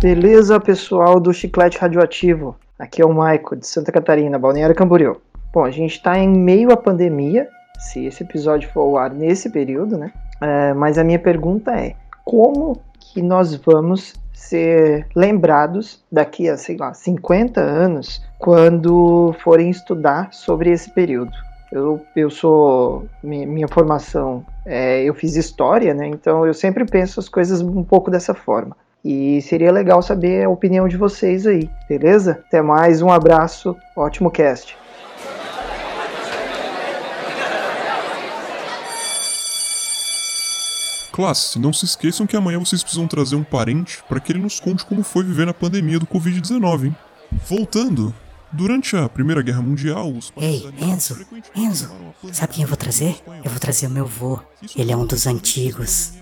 Beleza, pessoal do Chiclete Radioativo? Aqui é o Maico, de Santa Catarina, Balneário Camboriú. Bom, a gente está em meio à pandemia, se esse episódio for ao ar nesse período, né? É, mas a minha pergunta é: como que nós vamos ser lembrados daqui a, sei lá, 50 anos, quando forem estudar sobre esse período? Eu, eu sou. Minha, minha formação, é, eu fiz história, né? Então eu sempre penso as coisas um pouco dessa forma. E seria legal saber a opinião de vocês aí, beleza? Até mais, um abraço, ótimo cast. Classe, não se esqueçam que amanhã vocês precisam trazer um parente para que ele nos conte como foi viver na pandemia do Covid-19, hein? Voltando, durante a Primeira Guerra Mundial, os Ei, Enzo, Enzo, sabe quem eu vou trazer? Eu vou trazer o meu vô. Ele é um dos antigos.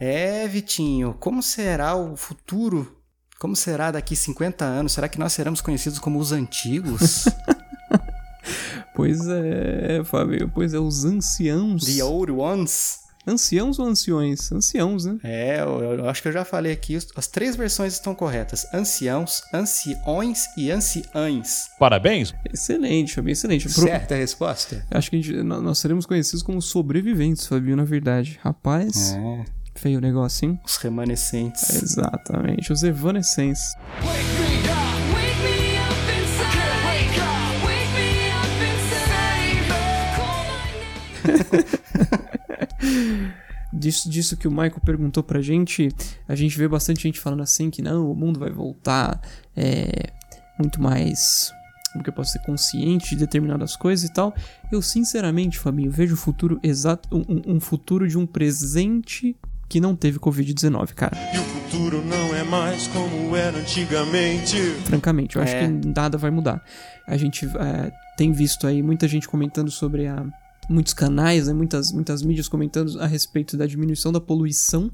É, Vitinho, como será o futuro? Como será daqui 50 anos? Será que nós seremos conhecidos como os antigos? Pois é, Fábio, pois é, os anciãos. The old ones? Anciãos ou anciões? Anciãos, né? É, eu, eu acho que eu já falei aqui, as três versões estão corretas: anciãos, anciões e anciães. Parabéns. Excelente, Fabinho, excelente. Pro- Certa a resposta? Acho que a gente- nó- nós seremos conhecidos como sobreviventes, Fabinho, na verdade. Rapaz, É, feio o negócio, hein? os remanescentes. Exatamente, os evanescentes. Disso, disso que o Michael perguntou pra gente, a gente vê bastante gente falando assim que não, o mundo vai voltar é, muito mais. Como que eu posso ser consciente de determinadas coisas e tal. Eu, sinceramente, Fabinho, vejo o futuro exato. Um, um- um futuro de um presente que não teve Covid-19, cara. E o futuro não é mais como era antigamente. Francamente, eu acho É. que nada vai mudar. A gente é, tem visto aí muita gente comentando sobre a. Muitos canais, né, muitas, muitas mídias comentando a respeito da diminuição da poluição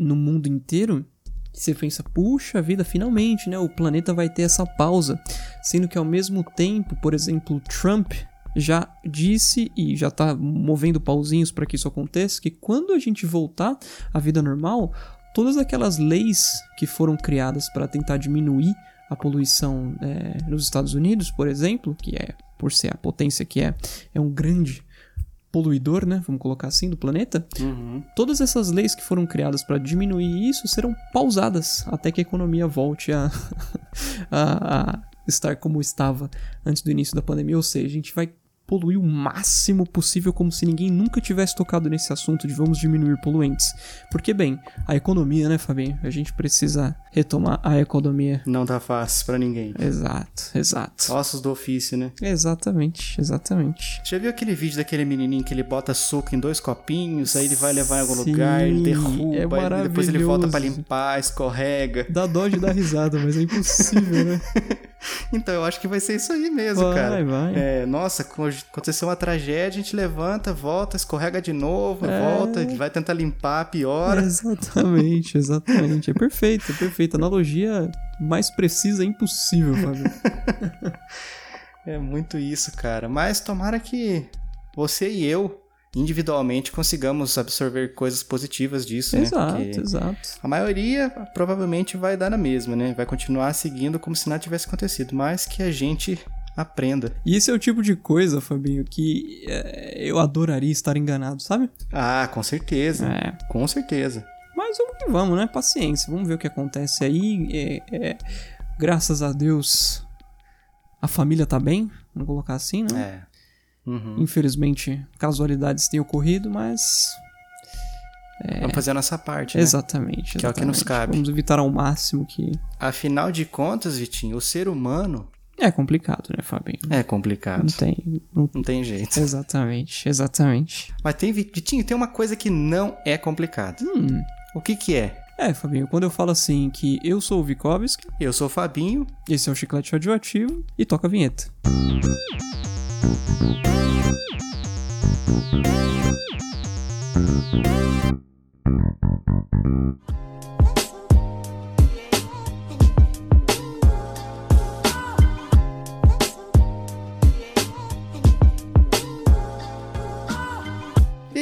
no mundo inteiro. Você pensa, puxa vida, finalmente, né? O planeta vai ter essa pausa. Sendo que ao mesmo tempo, por exemplo, Trump já disse e já tá movendo pauzinhos para que isso aconteça, que quando a gente voltar à vida normal, todas aquelas leis que foram criadas para tentar diminuir a poluição é, nos Estados Unidos, por exemplo, que é por ser a potência que é, é um grande poluidor, né? Vamos colocar assim, do planeta. Uhum. Todas essas leis que foram criadas para diminuir isso serão pausadas até que a economia volte a, a, a estar como estava antes do início da pandemia. Ou seja, a gente vai poluir o máximo possível como se ninguém nunca tivesse tocado nesse assunto de vamos diminuir poluentes. Porque, bem, a economia, né, Fabinho? A gente precisa retomar a economia. Não tá fácil pra ninguém. Exato, exato. Ossos do ofício, né? Exatamente, exatamente. Já viu aquele vídeo daquele menininho que ele bota suco em dois copinhos, aí ele vai levar em algum Sim, lugar, ele é derruba, aí depois ele volta pra maravilhoso. limpar, escorrega. Dá dó de dar risada, mas é impossível, né? Então eu acho que vai ser isso aí mesmo, Vai, cara. vai. É, nossa, co- aconteceu uma tragédia, a gente levanta, volta, escorrega de novo, É. volta, vai tentar limpar, piora. Exatamente, exatamente. É perfeito, é perfeito. Analogia mais precisa é impossível, Fábio. É muito isso, cara. Mas tomara que você e eu, individualmente, consigamos absorver coisas positivas disso, exato, né? Porque exato. a maioria provavelmente vai dar na mesma, né? Vai continuar seguindo como se nada tivesse acontecido, mas que a gente aprenda. E esse é o tipo de coisa, Fabinho, que é, eu adoraria estar enganado, sabe? Ah, com certeza. É. Com certeza. Mas vamos que vamos, né? Paciência, vamos ver o que acontece aí. É, é, graças a Deus, a família tá bem, vamos colocar assim, né? É. Uhum. Infelizmente, casualidades têm ocorrido, mas. Vamos fazer a nossa parte, né? Exatamente, Que é o que nos exatamente. cabe. Vamos evitar ao máximo que. Afinal de contas, Vitinho, o ser humano É complicado, né, Fabinho? é complicado. Não tem. não- Não tem jeito. Exatamente, exatamente. Mas tem, Vitinho, tem uma coisa que não é complicado. Hum. O que que é? É, Fabinho, quando eu falo assim que eu sou o Vikovski, Eu sou o Fabinho. esse é o Chiclete Radioativo e toca a vinheta.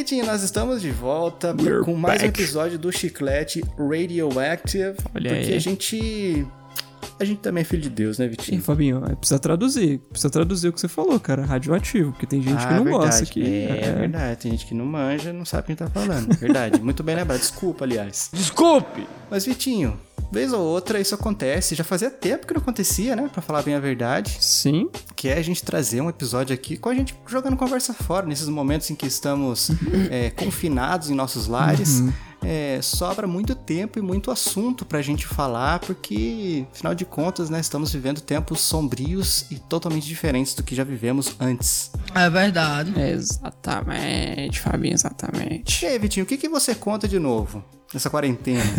Vitinho, nós estamos de volta We're com mais um back. episódio do Chiclete Radioactive. Olha porque aí. a gente. A gente também é filho de Deus, né, Vitinho? Fabinho, é, precisa traduzir. Precisa traduzir o que você falou, cara. Radioativo, porque tem gente que Ah, não verdade. gosta aqui. É, verdade, tem gente que não manja, não sabe quem tá falando. Verdade, muito bem lembrado. Desculpa, aliás. Desculpe! Mas, Vitinho, vez ou outra isso acontece. Já fazia tempo que não acontecia, né? Pra falar bem a verdade. Sim, Que é a gente trazer um episódio aqui com a gente jogando conversa fora, nesses momentos em que estamos é, confinados em nossos lares. É, sobra muito tempo e muito assunto pra gente falar, porque, afinal de contas, né, estamos vivendo tempos sombrios e totalmente diferentes do que já vivemos antes. É verdade. exatamente, Fabinho, exatamente. E aí, Vitinho, o que, que você conta de novo nessa quarentena?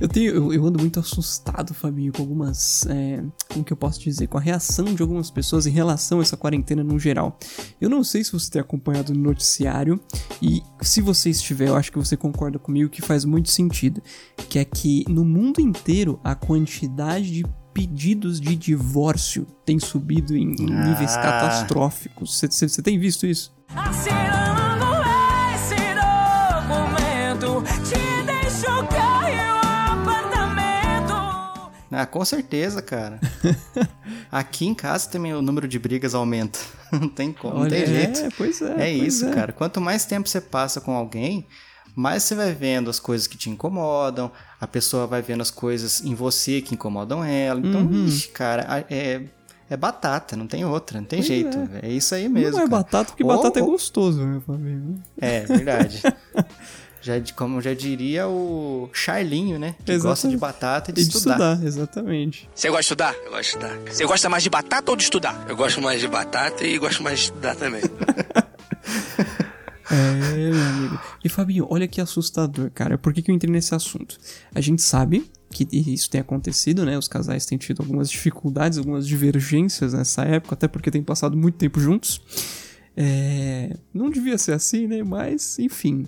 Eu tenho, eu, eu ando muito assustado, Fabinho, com algumas, é, como que eu posso dizer, com a reação de algumas pessoas em relação a essa quarentena no geral. Eu não sei se você tem acompanhado no noticiário e se você estiver, eu acho que você concorda comigo que faz muito sentido, que é que no mundo inteiro a quantidade de pedidos de divórcio tem subido em, em níveis Ah. catastróficos. Você- tem visto isso? Assinando ah, com certeza, cara. Aqui em casa também o número de brigas aumenta. Não tem como, não tem Olha, jeito. É, pois é. É pois isso, é. cara. Quanto mais tempo você passa com alguém, mais você vai vendo as coisas que te incomodam, a pessoa vai vendo as coisas em você que incomodam ela. Então, Uhum. ixi, cara, é, é batata, não tem outra, não tem Pois jeito. É. isso aí mesmo. Não é cara. batata, porque Ou- batata é ou- gostoso, meu Fabinho. É, verdade. já, como já diria o Charlinho, né? Que gosta Exatamente. de batata e de, E de estudar. estudar, exatamente. Você gosta de estudar? Eu gosto de estudar. Você gosta mais de batata ou de estudar? Eu gosto mais de batata e gosto mais de estudar também. É, meu amigo. E Fabinho, olha que assustador, cara. Por que, que eu entrei nesse assunto? A gente sabe que isso tem acontecido, né? Os casais têm tido algumas dificuldades, algumas divergências nessa época, até porque têm passado muito tempo juntos. É, não devia ser assim, né? Mas, enfim.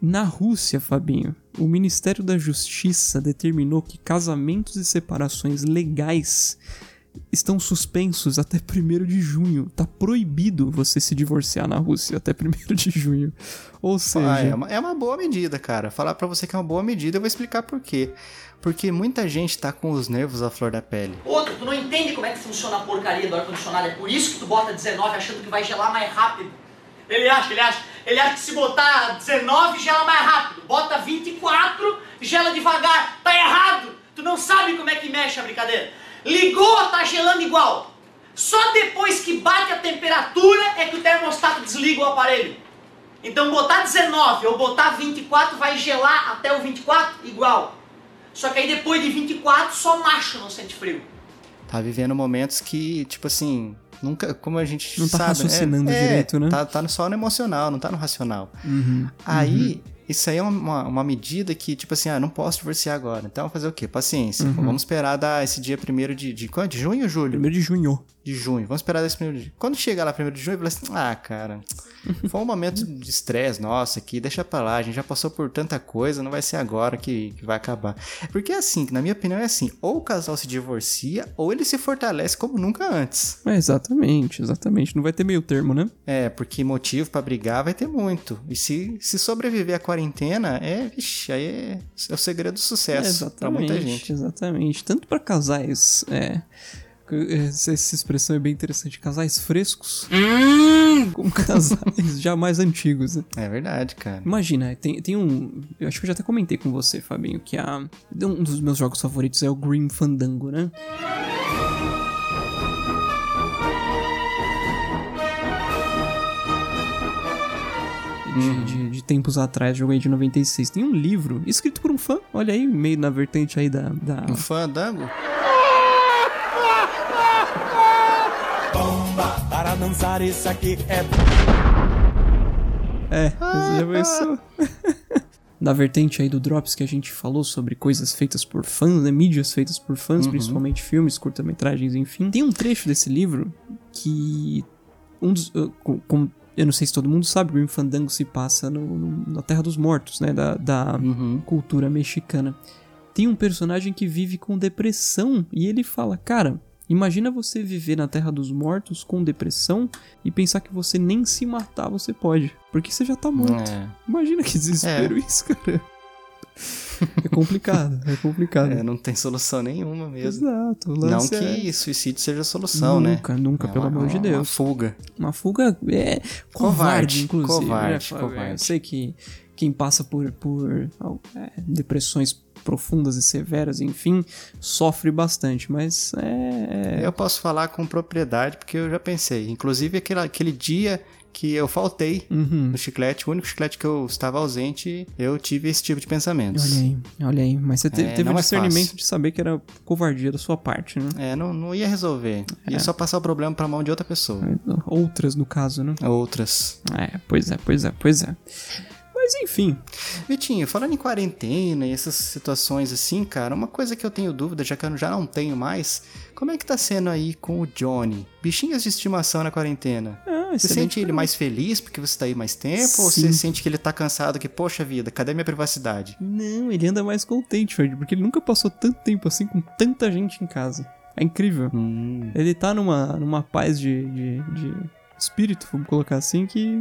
Na Rússia, Fabinho, o Ministério da Justiça determinou que casamentos e separações legais estão suspensos até 1 de junho. Tá proibido você se divorciar na Rússia até 1 de junho. Ou seja, Ah, é, uma, é uma boa medida, cara. Falar pra você que é uma boa medida, eu vou explicar por quê. Porque muita gente tá com os nervos à flor da pele. Outro, tu não entende como é que funciona a porcaria do ar-condicionado. É por isso que tu bota 19 achando que vai gelar mais rápido. Ele acha, ele acha. Ele acha que se botar 19 gela mais rápido. Bota 24, gela devagar. Tá errado. Tu não sabe como é que mexe a brincadeira. Ligou, tá gelando igual. Só depois que bate a temperatura é que o termostato desliga o aparelho. Então botar 19 ou botar 24 vai gelar até o 24 igual. Só que aí depois de 24 só macho não sente frio. Tá vivendo momentos que, tipo assim, nunca. Como a gente Não tá sabe. raciocinando é, direito, né? Tá, tá só no emocional, não tá no racional. Uhum, Aí, isso aí é uma, uma medida que, tipo assim, ah, não posso divorciar agora. Então, fazer o quê? Paciência. Uhum. Vamos esperar dar esse dia primeiro de, de, quando? de junho ou julho? 1 de junho. De junho. Vamos esperar desse primeiro dia. Quando chegar lá primeiro de junho, eu falei assim, ah, cara, foi um momento de estresse nossa aqui, deixa pra lá, a gente já passou por tanta coisa, não vai ser agora que, que vai acabar. Porque é assim, que na minha opinião é assim, ou o casal se divorcia, ou ele se fortalece como nunca antes. É, exatamente, exatamente. Não vai ter meio termo, né? É, porque motivo pra brigar vai ter muito. E se, se sobreviver à quarentena, é, vixi, aí é, é o segredo do sucesso pra muita gente. Exatamente. Tanto pra casais. É. Essa expressão é bem interessante. Casais frescos. Como casais já mais antigos. né? É verdade, cara. Imagina, tem, tem um. Eu acho que eu já até comentei com você, Fabinho, que a, um dos meus jogos favoritos é o Green Fandango, né? De, de- de tempos atrás, joguei de 96. Tem um livro escrito por um fã, olha aí, meio na vertente aí da. da... Um fandango? Para dançar isso aqui é É, você já pensou? da vertente aí do Drops que a gente falou sobre coisas feitas por fãs, né? Mídias feitas por fãs, principalmente filmes, curta-metragens, enfim. Tem um trecho desse livro que. Um dos. uh, com- com- eu não sei se todo mundo sabe, Grim Fandango se passa no, no- na Terra dos Mortos, né? Da, da Uhum. cultura mexicana. Tem um personagem que vive com depressão e ele fala: Cara, Imagina você viver na Terra dos Mortos com depressão e pensar que você nem se matar você pode, porque você já tá morto. É. Imagina que desespero isso, cara. É complicado, é complicado. É, não tem solução nenhuma mesmo. Exato. Não lance que é... suicídio seja a solução, né? Nunca, nunca, É pelo amor de uma- Deus. Uma fuga. Uma fuga é covarde, Covarde, inclusive. covarde, né, Fábio? covarde. Eu sei que quem passa por, por é, depressões profundas e severas, enfim, sofre bastante, mas é. Eu posso falar com propriedade porque eu já pensei. Inclusive aquele, aquele dia que eu faltei Uhum. no chiclete, o único chiclete que eu estava ausente, eu tive esse tipo de pensamentos. Olha aí, olha aí. Mas você te- É, teve o é discernimento fácil. de saber que era covardia da sua parte, né? É, não, não ia resolver. Ia É. só passar o problema pra mão de outra pessoa. Outras, no caso, né? Outras. É, pois é, pois é, pois é. Mas enfim, Vitinho, falando em quarentena e essas situações assim, cara, uma coisa que eu tenho dúvida, já que eu já não tenho mais, como é que tá sendo aí com o Johnny? Bichinhos de estimação na quarentena. ah, Você sente ele mais feliz porque você tá aí mais tempo? Ou Sim. você sente que ele tá cansado, que, poxa vida, cadê minha privacidade? Não, ele anda mais contente, Fred, porque ele nunca passou tanto tempo assim com tanta gente em casa. É incrível. Hum, Ele tá numa, numa paz de, de, de espírito, vamos colocar assim, que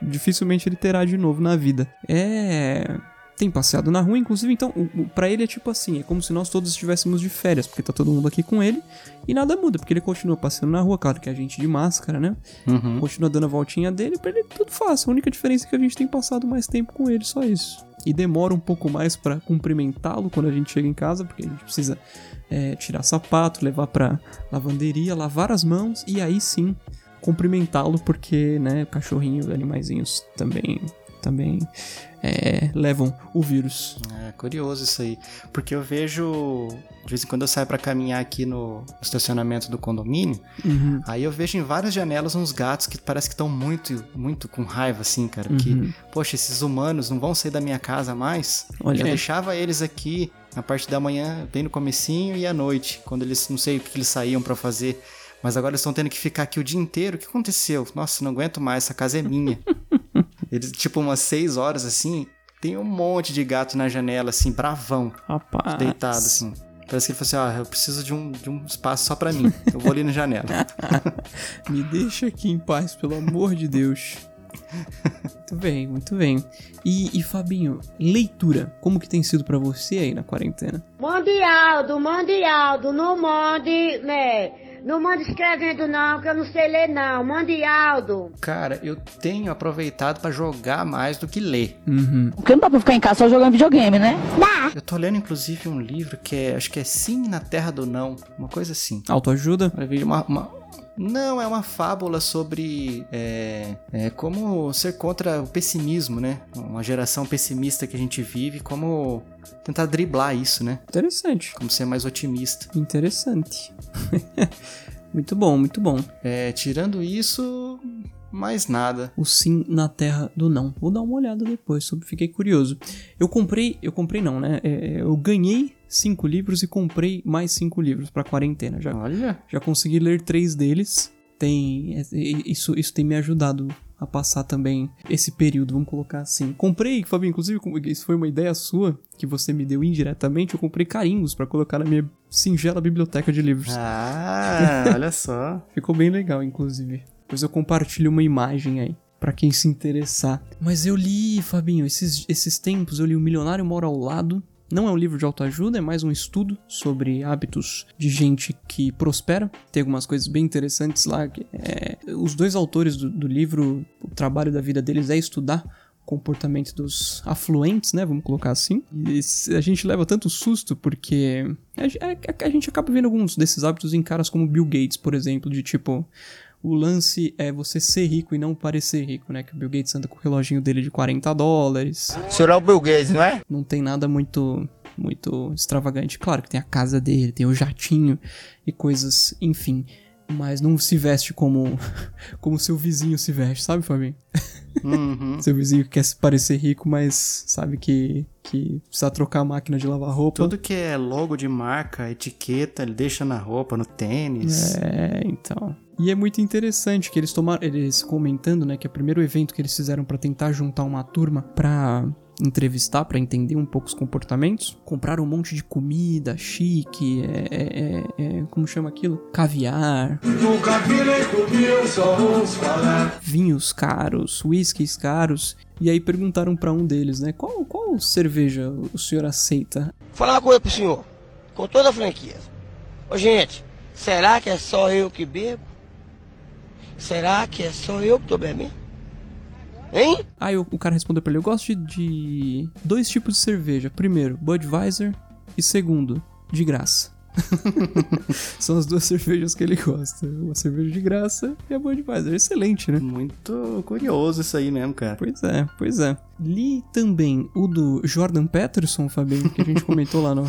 dificilmente ele terá de novo na vida. É. Tem passeado na rua, inclusive, então, pra ele é tipo assim: é como se nós todos estivéssemos de férias, porque tá todo mundo aqui com ele e nada muda, porque ele continua passeando na rua, claro que a gente de máscara, né? uhum. Continua dando a voltinha dele, pra ele tudo fácil. A única diferença é que a gente tem passado mais tempo com ele, só isso. E demora um pouco mais pra cumprimentá-lo quando a gente chega em casa, porque a gente precisa é, tirar sapato, levar pra lavanderia, lavar as mãos e aí sim cumprimentá-lo, porque, né, cachorrinho animaizinhos também, também é, levam o vírus. É curioso isso aí. Porque eu vejo. De vez em quando eu saio pra caminhar aqui no estacionamento do condomínio. Uhum. Aí eu vejo em várias janelas uns gatos que parece que estão muito, muito com raiva, assim, cara. Uhum. poxa, esses humanos não vão sair da minha casa mais. Olha aí. deixava eles aqui na parte da manhã, bem no comecinho e à noite, quando eles não sei o que eles saíam pra fazer. Mas agora eles estão tendo que ficar aqui o dia inteiro. O que aconteceu? Nossa, não aguento mais, essa casa é minha. eles, tipo, umas seis horas assim, tem um monte de gato na janela, assim, bravão, Rapaz. deitado, assim. Parece que ele falou assim: ó, eu preciso de um, de um espaço só pra mim. Eu vou ali na janela. Me deixa aqui em paz, pelo amor de Deus. Muito bem, muito bem. E, e Fabinho, leitura, como que tem sido pra você aí na quarentena? Mande Aldo, mande Aldo, não mande, né? Não mande escrevendo não, que eu não sei ler não. Mande Aldo. Cara, eu tenho aproveitado pra jogar mais do que ler. Uhum. Porque não dá pra ficar em casa só jogando videogame, né? Eu tô lendo, inclusive, um livro que é, acho que é Sim na Terra do Não, uma coisa assim. Autoajuda? Uma, uma- Não, é uma fábula sobre é, é, como ser contra o pessimismo, né? Uma geração pessimista que a gente vive, como tentar driblar isso, né? Interessante. Como ser mais otimista. Interessante. muito bom, muito bom. É, tirando isso, mais nada. O sim na terra do não. Vou dar uma olhada depois, sobre fiquei curioso. Eu comprei, eu comprei não, né? É, eu ganhei cinco livros e comprei mais cinco livros pra quarentena. Já, Olha, já consegui ler três deles. Tem é, isso, isso tem me ajudado a passar também esse período, vamos colocar assim. Comprei, Fabinho, inclusive, isso foi uma ideia sua que você me deu indiretamente. Eu comprei carimbos pra colocar na minha singela biblioteca de livros. ah, olha só. Ficou bem legal, inclusive. Depois eu compartilho uma imagem aí. Pra quem se interessar. Mas eu li, Fabinho, esses, esses tempos eu li O Milionário Mora ao Lado. Não é um livro de autoajuda, é mais um estudo sobre hábitos de gente que prospera. Tem algumas coisas bem interessantes lá. é- os dois autores do, do livro, o trabalho da vida deles é estudar comportamento dos afluentes, né? Vamos colocar assim. E a gente leva tanto susto porque a, a- a gente acaba vendo alguns desses hábitos em caras como Bill Gates, por exemplo, de tipo. O lance é você ser rico e não parecer rico, né? Que o Bill Gates anda com o reloginho dele de 40 dólares. Será o Bill Gates, não é? Não tem nada muito muito extravagante. Claro que tem a casa dele, tem o jatinho e coisas, enfim. Mas não se veste como como seu vizinho se veste, sabe, Fabinho? Uhum. Seu vizinho que quer se parecer rico, mas sabe que, que precisa trocar a máquina de lavar roupa. Tudo que é logo de marca, etiqueta, ele deixa na roupa, no tênis. É, então. E é muito interessante que eles tomaram, eles comentando, né, que é o primeiro evento que eles fizeram pra tentar juntar uma turma pra entrevistar para entender um pouco os comportamentos. Compraram um monte de comida chique, é, é, é, é, como chama aquilo? Caviar. Nunca vi nem comi, só ouço falar. Vinhos caros, whiskies caros. E aí perguntaram para um deles, né? Qual, qual cerveja o senhor aceita? Vou falar uma coisa pro senhor, com toda a franqueza. Ô gente, será que é só eu que bebo? Será que é só eu que tô bebendo? Hein? Aí o, o cara respondeu pra ele: Eu gosto de, de dois tipos de cerveja. Primeiro, Budweiser. E segundo, de graça. São as duas cervejas que ele gosta. Uma cerveja de graça e a Budweiser. Excelente, né? Muito curioso isso aí mesmo, cara. Pois é, pois é. Li também o do Jordan Peterson, Fabinho, que a gente comentou lá no,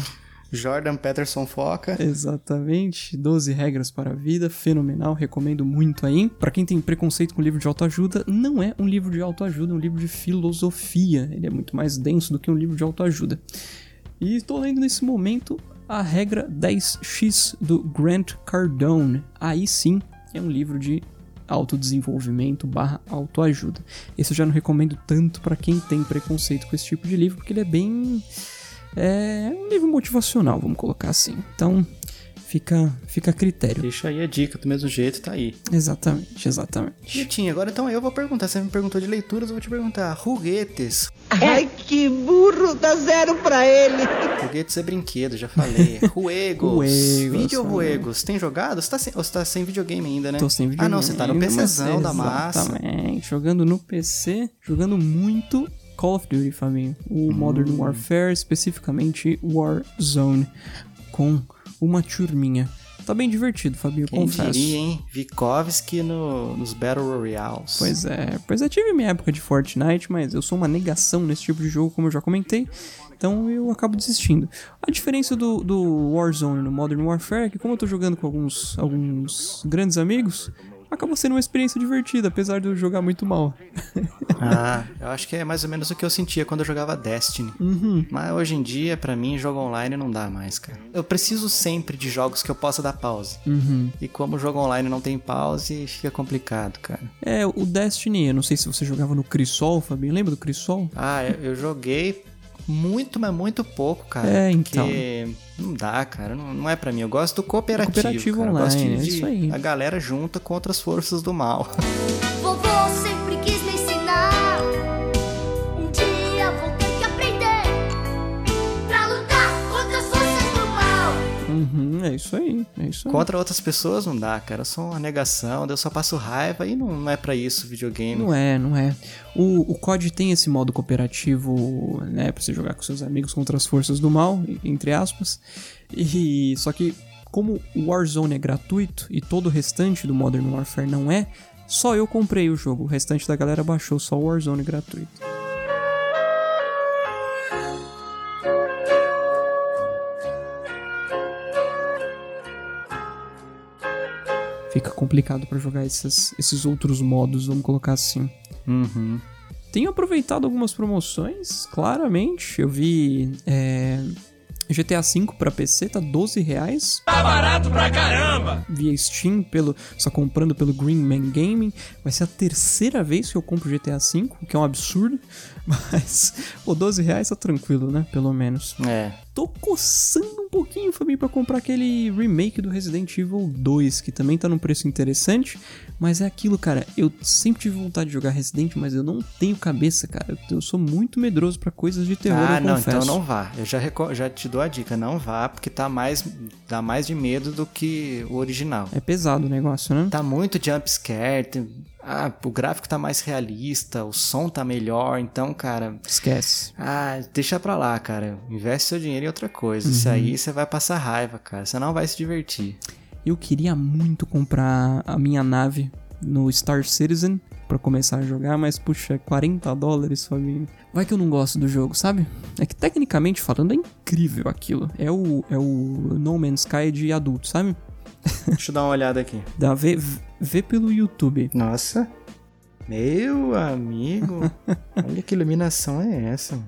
Jordan Peterson Foca. Exatamente, 12 regras para a vida, fenomenal, recomendo muito aí. Para quem tem preconceito com livro de autoajuda, não é um livro de autoajuda, é um livro de filosofia. Ele é muito mais denso do que um livro de autoajuda. E estou lendo nesse momento a regra 10x do Grant Cardone. Aí sim, é um livro de autodesenvolvimento barra autoajuda. Esse eu já não recomendo tanto para quem tem preconceito com esse tipo de livro, porque ele é bem é um livro motivacional, vamos colocar assim. Então, fica, fica a critério. Deixa aí a dica, do mesmo jeito, tá aí. Exatamente, exatamente. Vitinho, agora então eu vou perguntar. Você me perguntou de leituras, eu vou te perguntar. Foguetes. Ai, que burro, dá zero pra ele. Foguetes é brinquedo, já falei. Ruegos. Ruegos, Vídeo né? Ruegos. Tem jogado? Você tá sem, ou você tá sem videogame ainda, né? Tô sem videogame. Ah, não, você tá no PCzão da massa. Exatamente. Jogando no PC, jogando muito Call of Duty, família. O Hum. Modern Warfare, especificamente Warzone, com uma turminha. Tá bem divertido, Fabinho, Quem confesso. diria, hein? Vikovski no, nos Battle Royales. Pois é, pois é, tive minha época de Fortnite, mas eu sou uma negação nesse tipo de jogo, como eu já comentei. Então eu acabo desistindo. A diferença do, do Warzone no Modern Warfare é que, como eu tô jogando com alguns, alguns grandes amigos, acaba sendo uma experiência divertida, apesar de eu jogar muito mal. Ah, eu acho que é mais ou menos o que eu sentia quando eu jogava Destiny. Uhum. Mas hoje em dia, pra mim, jogo online não dá mais, cara. Eu preciso sempre de jogos que eu possa dar pause. Uhum. E como o jogo online não tem pause, fica complicado, cara. É, o Destiny, eu não sei se você jogava no Crisol, Fabinho, lembra do Crisol? Ah, eu joguei muito, mas muito pouco, cara. É, Porque não dá, cara. Não, não é pra mim. Eu gosto do cooperativo. Cooperativo cara. Eu gosto online, de, é isso aí. A galera junta contra as forças do mal. Uhum, é isso aí, é isso aí. Contra outras pessoas não dá, cara. Eu sou uma negação, eu só passo raiva e não, não é pra isso videogame. Não é, não é. O, o COD tem esse modo cooperativo, né, pra você jogar com seus amigos contra as forças do mal, entre aspas. E só que como o Warzone é gratuito e todo o restante do Modern Warfare não é, só eu comprei o jogo. O restante da galera baixou só o Warzone gratuito. Fica complicado pra jogar esses, esses outros modos, vamos colocar assim. Uhum. Tenho aproveitado algumas promoções, claramente. Eu vi é, GTA V pra PC, tá 12 reais. Tá barato pra caramba! Via Steam, pelo, só comprando pelo Green Man Gaming. Vai ser a terceira vez que eu compro GTA V, o que é um absurdo. Mas, pô, 12 reais tá tranquilo, né? Pelo menos. É. Tô coçando um pouquinho, Fabinho, pra comprar aquele remake do Resident Evil 2, que também tá num preço interessante. Mas é aquilo, cara. Eu sempre tive vontade de jogar Resident, mas eu não tenho cabeça, cara. Eu, sou muito medroso pra coisas de terror, ah, não, confesso. então não vá. Eu já, já te dou a dica, não vá, porque tá mais, dá mais de medo do que o original. É pesado o negócio, né? Tá muito jump scare, tem- ah, o gráfico tá mais realista, o som tá melhor, então, cara. Esquece. Ah, deixa pra lá, cara. Investe seu dinheiro em outra coisa. Isso Uhum. aí você vai passar raiva, cara. Você não vai se divertir. Eu queria muito comprar a minha nave no Star Citizen pra começar a jogar, mas puxa, 40 dólares, Fabinho. Vai que eu não gosto do jogo, sabe? É que tecnicamente falando é incrível aquilo. É o, é o No Man's Sky de adulto, sabe? Deixa eu dar uma olhada aqui. Dá, vê, vê pelo YouTube. Nossa. Meu amigo. Olha que iluminação é essa.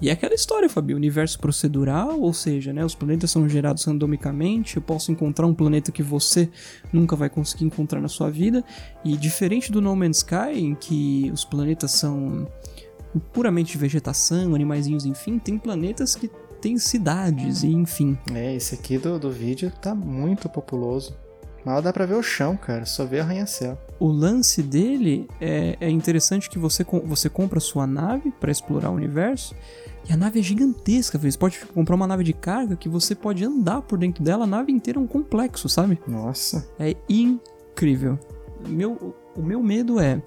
E é aquela história, Fabio, universo procedural, ou seja, né, os planetas são gerados randomicamente, eu posso encontrar um planeta que você nunca vai conseguir encontrar na sua vida, e diferente do No Man's Sky, em que os planetas são puramente vegetação, animaizinhos, enfim, tem planetas que tem cidades e enfim. É, esse aqui do, do vídeo tá muito populoso. Mal dá pra ver o chão, cara. Só vê arranha-céu. O lance dele é, é interessante que você, você compra sua nave pra explorar o universo. E a nave é gigantesca, velho. Você pode comprar uma nave de carga que você pode andar por dentro dela. A nave inteira é um complexo, sabe? Nossa. É incrível. Meu, o meu medo é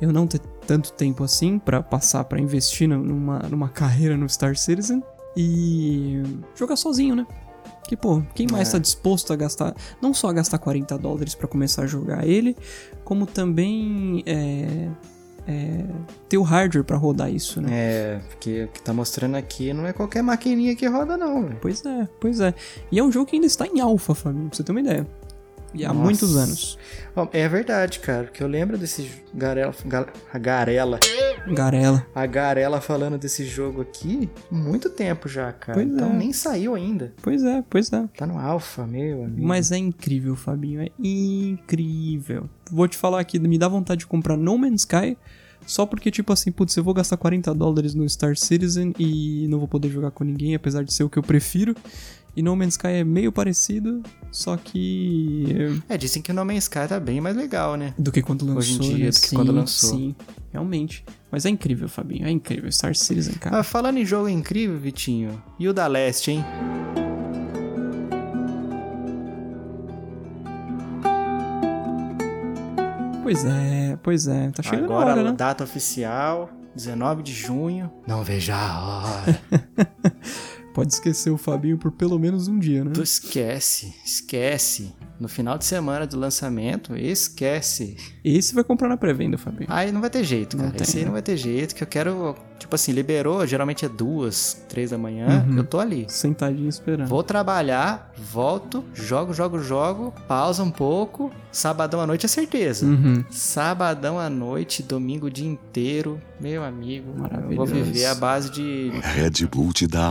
eu não ter tanto tempo assim pra passar pra investir nu- numa, numa carreira no Star Citizen e jogar sozinho, né? Que, pô, quem mais É. tá disposto a gastar, não só a gastar 40 dólares pra começar a jogar ele, como também é, é, ter o hardware pra rodar isso, né? É, porque o que tá mostrando aqui não é qualquer maquininha que roda, não, velho. Pois é, pois é. E é um jogo que ainda está em alfa, Fabinho, pra você ter uma ideia. E há Nossa. muitos anos. É verdade, cara, porque eu lembro desse Garela, Ga- a Garela, Garela. a Garela falando desse jogo aqui muito tempo já, cara. Pois então é. nem saiu ainda. Pois é, pois é. Tá no alfa, meu amigo. Mas é incrível, Fabinho, é incrível. Vou te falar aqui, me dá vontade de comprar No Man's Sky, só porque, tipo assim, putz, eu vou gastar 40 dólares no Star Citizen e não vou poder jogar com ninguém, apesar de ser o que eu prefiro. E No Man's Sky é meio parecido, só que. É, dizem que o No Man's Sky tá bem mais legal, né? Do que quando lançou. Hoje em dia, né? do que sim, quando lançou. Sim, realmente. Mas é incrível, Fabinho, é incrível. Star Citizen, cara. Ah, falando em jogo incrível, Vitinho, e o da Leste, hein? Pois é, pois é. Tá chegando Agora a hora, né? data oficial, 19 de junho. Não veja a hora. Pode esquecer o Fabinho por pelo menos um dia, né? Tu esquece, esquece. No final de semana do lançamento, esquece. Esse vai comprar na pré-venda, Fabinho. Aí não vai ter jeito, Não cara. tem, Esse aí né? não vai ter jeito, que eu quero. Tipo assim, liberou, geralmente é duas, três da manhã. Uhum. Eu tô ali. Sentadinho esperando. Vou trabalhar, volto, jogo, jogo, jogo, pausa um pouco. Sabadão à noite é certeza. Uhum. Sabadão à noite, domingo o dia inteiro. Meu amigo, eu vou Maravilhoso. viver a base de. Red Bull te dá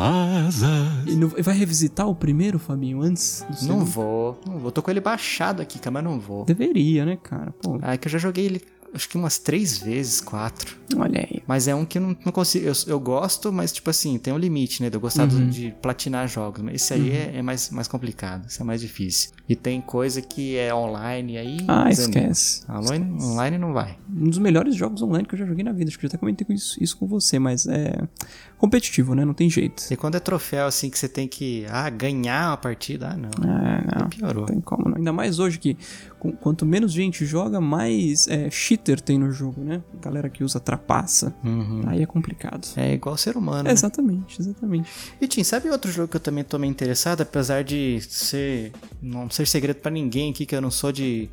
asas. E não- vai revisitar o primeiro, Fabinho, antes do Não vou, não vou. Tô com ele baixado aqui, cara, mas não vou. Deveria, né, cara? Pô, Ah, é que eu já joguei ele acho que umas três vezes, quatro. olha aí. Mas é um que eu não, não consigo. Eu, eu gosto, mas, tipo assim, tem um limite, né? De eu gostar Uhum. de platinar jogos. Mas esse aí Uhum. é, é mais, mais complicado. Isso é mais difícil. E tem coisa que é online, aí. Ah, esquece. Online, online não vai. Um dos melhores jogos online que eu já joguei na vida. Acho que eu já até comentei com isso, isso com você, mas é competitivo, né? Não tem jeito. E quando é troféu, assim, que você tem que. Ah, ganhar uma partida. Ah, não. É, não. Piorou. Não tem como não. Ainda mais hoje que quanto menos gente joga, mais é, cheater tem no jogo, né? Galera que usa trapaça. Uhum. Aí é complicado. É igual ser humano. né? Exatamente, exatamente. E Tim, sabe outro jogo que eu também tô meio interessado, apesar de ser não ser segredo pra ninguém aqui que eu não sou de,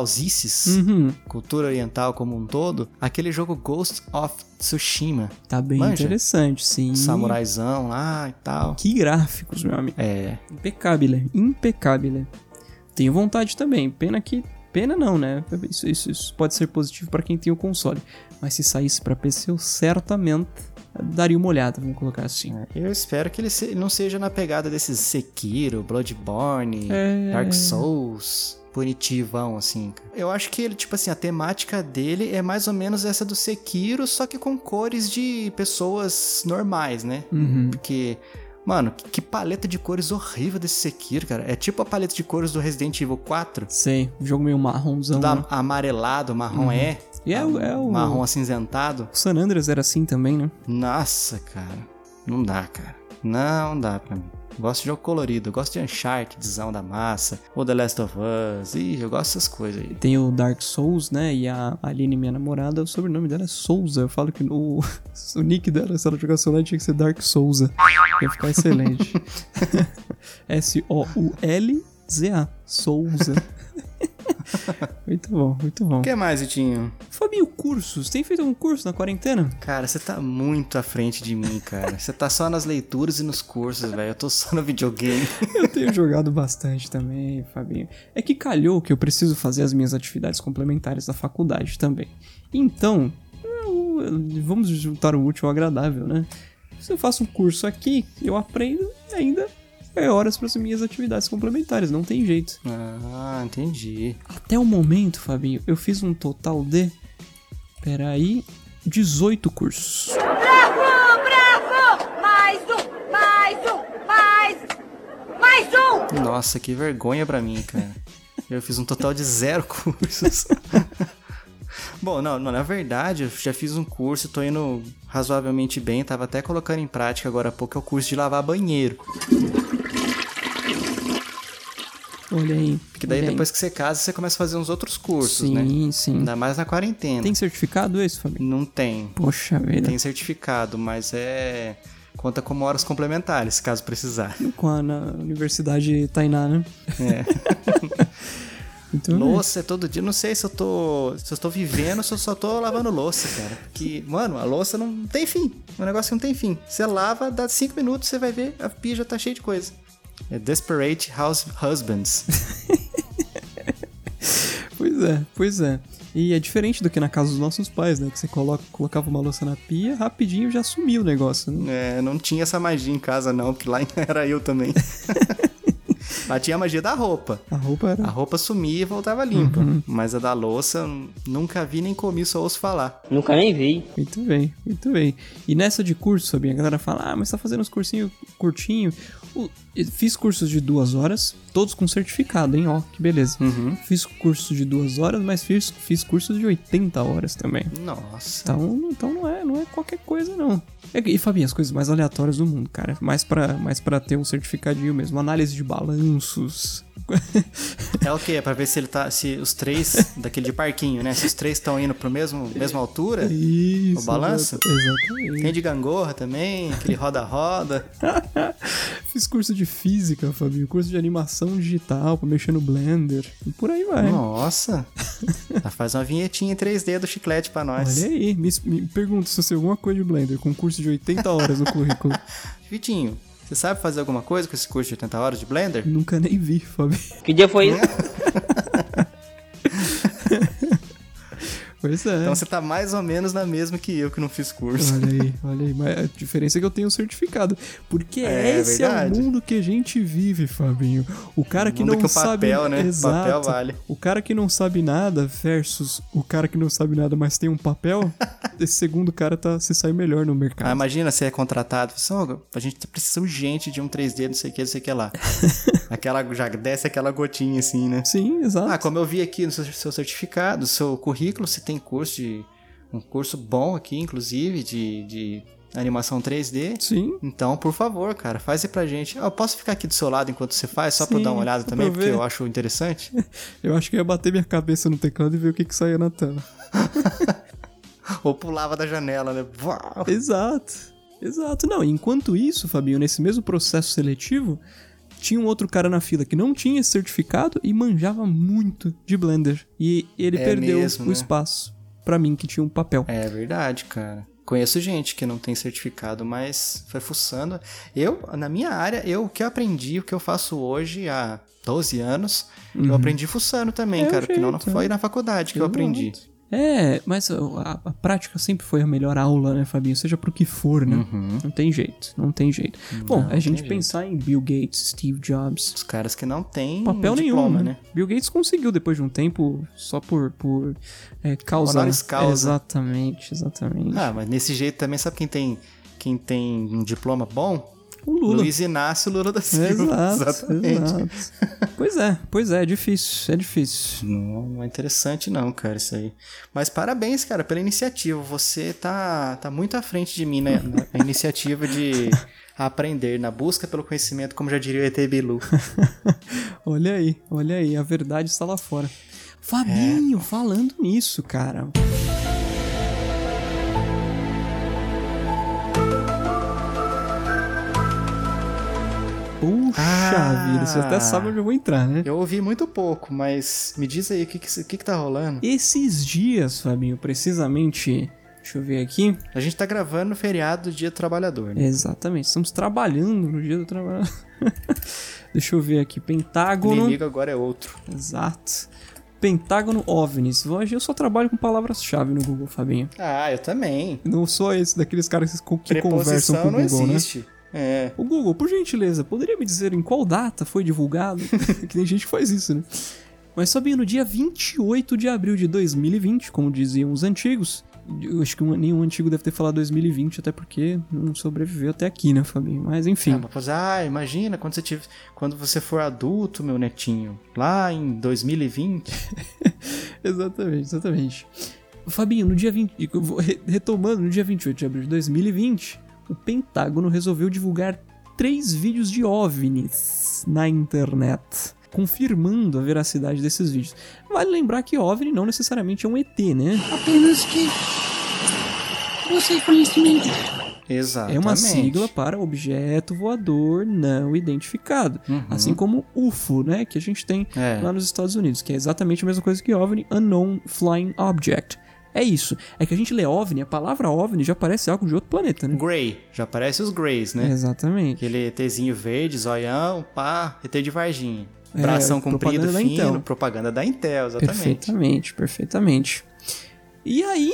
os ISIS, Uhum. cultura oriental como um todo, aquele jogo Ghost of Tsushima, Tá bem Manja? interessante, sim. samuraizão lá e tal. Que gráficos, meu amigo. É, Impecável, impecável. Tenho vontade também. Pena que. Pena não, né? Isso, isso- isso pode ser positivo pra quem tem o console. Mas se saísse pra PC, eu certamente daria uma olhada, vamos colocar assim. eu espero que ele não seja na pegada desses Sekiro, Bloodborne, É. Dark Souls, punitivão, assim. cara. Eu acho que ele, tipo assim, a temática dele é mais ou menos essa do Sekiro, só que com cores de pessoas normais, né? Uhum. Porque, mano, que, que paleta de cores horrível desse Sekiro, cara. É tipo a paleta de cores do Resident Evil 4. Sei, jogo meio marronzão. Da né? amarelado, marrom Uhum. é. E é, o- é o. Marrom acinzentado. O San Andreas era assim também, né? Nossa, cara. Não dá, cara. Não dá pra mim. Gosto de jogo colorido, gosto de Unchartedzão da massa, ou The Last of Us, ih, eu gosto dessas coisas aí. Tem o Dark Souls, né? E a Aline, minha namorada, o sobrenome dela é Souza. Eu falo que o, o nick dela, se ela jogasse online, tinha que ser Dark Souza. Ia ficar excelente. S-O-U-L-Z-A. Souza. muito bom, muito bom. O que mais, Vitinho? Fabinho, cursos. Tem feito um curso na quarentena? Cara, você tá muito à frente de mim, cara. Você tá só nas leituras e nos cursos, velho. Eu tô só no videogame. Eu tenho jogado bastante também, Fabinho. É que calhou que eu preciso fazer as minhas atividades complementares da faculdade também. Então, vamos juntar o útil ao agradável, né? Se eu faço um curso aqui, eu aprendo e ainda é horas para as minhas atividades complementares, não tem jeito. Ah, entendi. Até o momento, Fabinho, eu fiz um total de. Peraí. 18 cursos. Bravo, bravo! Mais um, mais um, mais... Mais um! Nossa, que vergonha pra mim, cara. Eu fiz um total de zero cursos. Bom, não, não, na verdade, eu já fiz um curso, tô indo razoavelmente bem, tava até colocando em prática agora há pouco, é o curso de lavar banheiro. Olha aí. Porque daí depois que você casa, você começa a fazer uns outros cursos, Sim, né? sim. Ainda mais na quarentena. Tem certificado esse, Fabinho? Não tem. Poxa vida. Tem certificado, mas é. Conta como horas complementares, caso precisar. Com a na Universidade Tainá, né? É. Bem. Louça é todo dia. Não sei se eu tô. Se eu tô vivendo ou se eu só tô lavando louça, cara. Porque, mano, a louça não tem fim. É um negócio que não tem fim. Você lava, dá 5 minutos, você vai ver, a pia já tá cheia de coisa. É Desperate House Husbands. Pois é, pois é. E é diferente do que na casa dos nossos pais, né? Que você coloca, colocava uma louça na pia, rapidinho já sumiu o negócio. Né? É, não tinha essa magia em casa, não, porque lá era eu também. lá tinha a magia da roupa. A roupa era. A roupa sumia e voltava limpa. Uhum. Mas a da louça, nunca vi nem comi, só ouço falar. Nunca nem vi. Muito bem, muito bem. E nessa de curso, sabia? A galera fala, ah, mas tá fazendo uns cursinhos curtinho. O- eu Fiz cursos de duas horas, todos com certificado, hein? Ó, que beleza. Uhum. Fiz curso de duas horas, mas fiz, fiz cursos de 80 horas também. Nossa. Então, então não, é, não é qualquer coisa, não. É E, Fabinho, as coisas mais aleatórias do mundo, cara. Mais pra, mais pra ter um certificadinho mesmo. Análise de balanços. É o quê? É pra ver se ele tá. Se os três, daquele de parquinho, né? Se os três estão indo pro mesmo mesma altura. Isso. O balanço? exata- Exatamente. Tem de gangorra também, aquele roda-roda. Fiz curso de física, Fabinho. Curso de animação digital pra mexer no Blender. E por aí vai. Nossa! Já Faz uma vinhetinha em 3D do chiclete pra nós. Olha aí, me, me pergunta se eu sei alguma coisa de Blender com curso de 80 horas no currículo. Vitinho, você sabe fazer alguma coisa com esse curso de 80 horas de Blender? Nunca nem vi, Fabinho. Que dia foi isso? Pois é. Então você tá mais ou menos na mesma que eu que não fiz curso. Olha aí, olha aí. Mas a diferença é que eu tenho um certificado. Porque É esse é o verdade. mundo que a gente vive, Fabinho. O cara que mundo não que o sabe. papel, né? Exato. Papel vale. O cara que não sabe nada versus o cara que não sabe nada, mas tem um papel. esse segundo cara tá, se sai melhor no mercado. Ah, imagina você é contratado. Só, a gente precisa urgente de um 3D, não sei o que, não sei o que lá. aquela, já desce aquela gotinha assim, né? Sim, exato. Ah, como eu vi aqui no seu, seu certificado, no seu currículo, você tem curso de. Um curso bom aqui, inclusive, de, de animação 3D. Sim. Então, por favor, cara, faz aí pra gente. Eu posso ficar aqui do seu lado enquanto você faz, só pra eu Sim, dar uma olhada também, porque eu acho interessante. Eu acho que eu ia bater minha cabeça no teclado e ver o que que saía na tela. Ou pulava da janela, né? Exato. Exato. Não, enquanto isso, Fabinho, nesse mesmo processo seletivo, tinha um outro cara na fila que não tinha esse certificado e manjava muito de Blender. E ele É perdeu mesmo, o né? espaço pra mim, que tinha um papel. É verdade, cara. Conheço gente que não tem certificado, mas foi fuçando. Eu, na minha área, eu o que eu aprendi, o que eu faço hoje há 12 anos, Uhum. eu aprendi fuçando também, É cara, porque não, foi né? na faculdade que eu aprendi. É, mas a, a prática sempre foi a melhor aula, né, Fabinho? Seja pro que for, né? Uhum. Não tem jeito, não tem jeito. Bom, Não, a gente pensar em Bill Gates, Steve Jobs. Os caras que não têm Papel nenhum, diploma, né? né? Bill Gates conseguiu depois de um tempo, só por, por é, causa. Honoris causa. Exatamente, exatamente. Ah, mas nesse jeito também, sabe quem tem, quem tem um diploma bom? O Lula. Luiz Inácio Lula da Silva. Exato, Exatamente. exato. pois é, pois é, é difícil, é difícil. Não, não é interessante não, cara, isso aí. Mas parabéns, cara, pela iniciativa. Você tá, tá muito à frente de mim né, na iniciativa de aprender, na busca pelo conhecimento, como já diria o ET Bilu. Olha aí, olha aí, a verdade está lá fora. Fabinho, falando nisso, cara. Puxa Ah. vida, você até sabe onde eu vou entrar, né? Eu ouvi muito pouco, mas me diz aí o que, que, o que, que tá rolando. Esses dias, Fabinho, precisamente. Deixa eu ver aqui. A gente tá gravando no feriado do Dia do Trabalhador, né? Exatamente, estamos trabalhando no dia do trabalho. Deixa eu ver aqui. O Pentágono. inimigo agora é outro. Exato. Pentágono OVNIs. Hoje eu só trabalho com palavras-chave no Google, Fabinho. Ah, eu também. Não sou esse daqueles caras que, que conversam com o não Google, né? É. O Google, por gentileza, poderia me dizer em qual data foi divulgado? que tem gente que faz isso, né? Mas sabia, no dia 28 de abril de 2020, como diziam os antigos, Eu acho que um- nenhum antigo deve ter falado 2020, até porque não sobreviveu até aqui, né, Fabinho? Mas enfim. Ah, mas, ah, imagina quando você, tiver, quando você for adulto, meu netinho, lá em 2020. Exatamente, exatamente. Fabinho, no dia 20. eu vou re- Retomando, no dia 28 de abril de 2020, o Pentágono resolveu divulgar três vídeos de OVNIs na internet, confirmando a veracidade desses vídeos. Vale lembrar que OVNI não necessariamente é um ET, né? Apenas que você conhecimento. Exatamente. É uma sigla para objeto voador não identificado. Assim como UFO, né? Que a gente tem É. lá nos Estados Unidos, que é exatamente a mesma coisa que OVNI, Unknown Flying Object. É isso. É que a gente lê OVNI, a palavra OVNI já parece algo de outro planeta, né? Grey, já aparece os Greys, né? Exatamente. Aquele ETzinho verde, zoião, pá, ET de Varginha. É, Bração propaganda comprido, da fino, Intel. propaganda da Intel, exatamente. Perfeitamente, perfeitamente. E aí,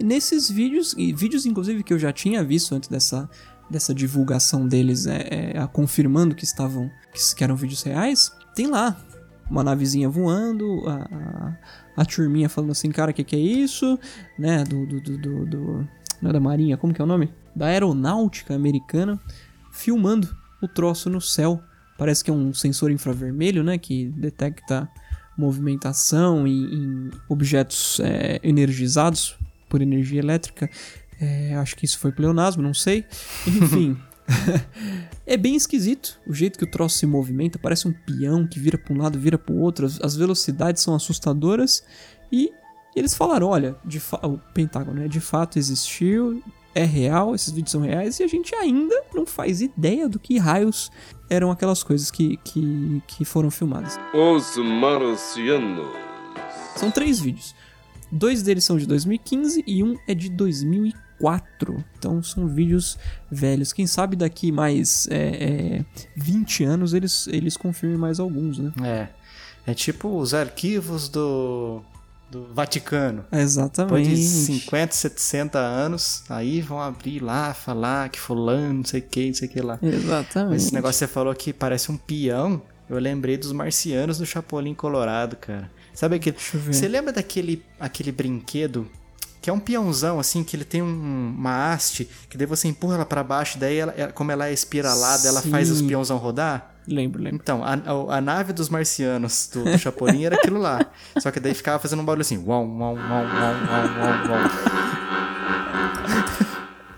nesses vídeos, e vídeos inclusive que eu já tinha visto antes dessa, dessa divulgação deles, é, é, confirmando que estavam, que, que eram vídeos reais, tem lá uma navezinha voando, a, a, a turminha falando assim, cara, o que, que é isso? Né, do, do, do, do, Não é da Marinha, como que é o nome? Da Aeronáutica Americana, filmando o troço no céu. Parece que é um sensor infravermelho, né, que detecta movimentação em, em objetos é, energizados por energia elétrica. É, acho que isso foi pleonasmo, não sei. Enfim. é bem esquisito o jeito que o troço se movimenta, parece um peão que vira para um lado, vira para o outro, as, velocidades são assustadoras e eles falaram, olha, o Pentágono, né, de fato existiu, é real, esses vídeos são reais e a gente ainda não faz ideia do que raios eram aquelas coisas que, que, que foram filmadas. Os marcianos. São três vídeos. Dois deles são de 2015 e um é de 2004. Então são vídeos velhos. Quem sabe daqui mais é, é, 20 anos eles, eles confirmem mais alguns, né? É. É tipo os arquivos do, do Vaticano. Exatamente. Depois de 50, 60 anos, aí vão abrir lá, falar que fulano, não sei o que, não sei o que lá. Exatamente. Esse negócio que você falou que parece um peão, eu lembrei dos marcianos do Chapolin Colorado, cara. Sabe aquele... Você lembra daquele aquele brinquedo que é um peãozão, assim, que ele tem um- uma haste, que daí você empurra ela pra baixo, daí ela, como ela é espiralada, ela faz os Sim. peãozão rodar? Lembro, lembro. Então, a, a- nave dos marcianos do, do Chapolin era aquilo lá. Só que daí ficava fazendo um barulho assim. Uau, uau, uau, uau, uau, uau.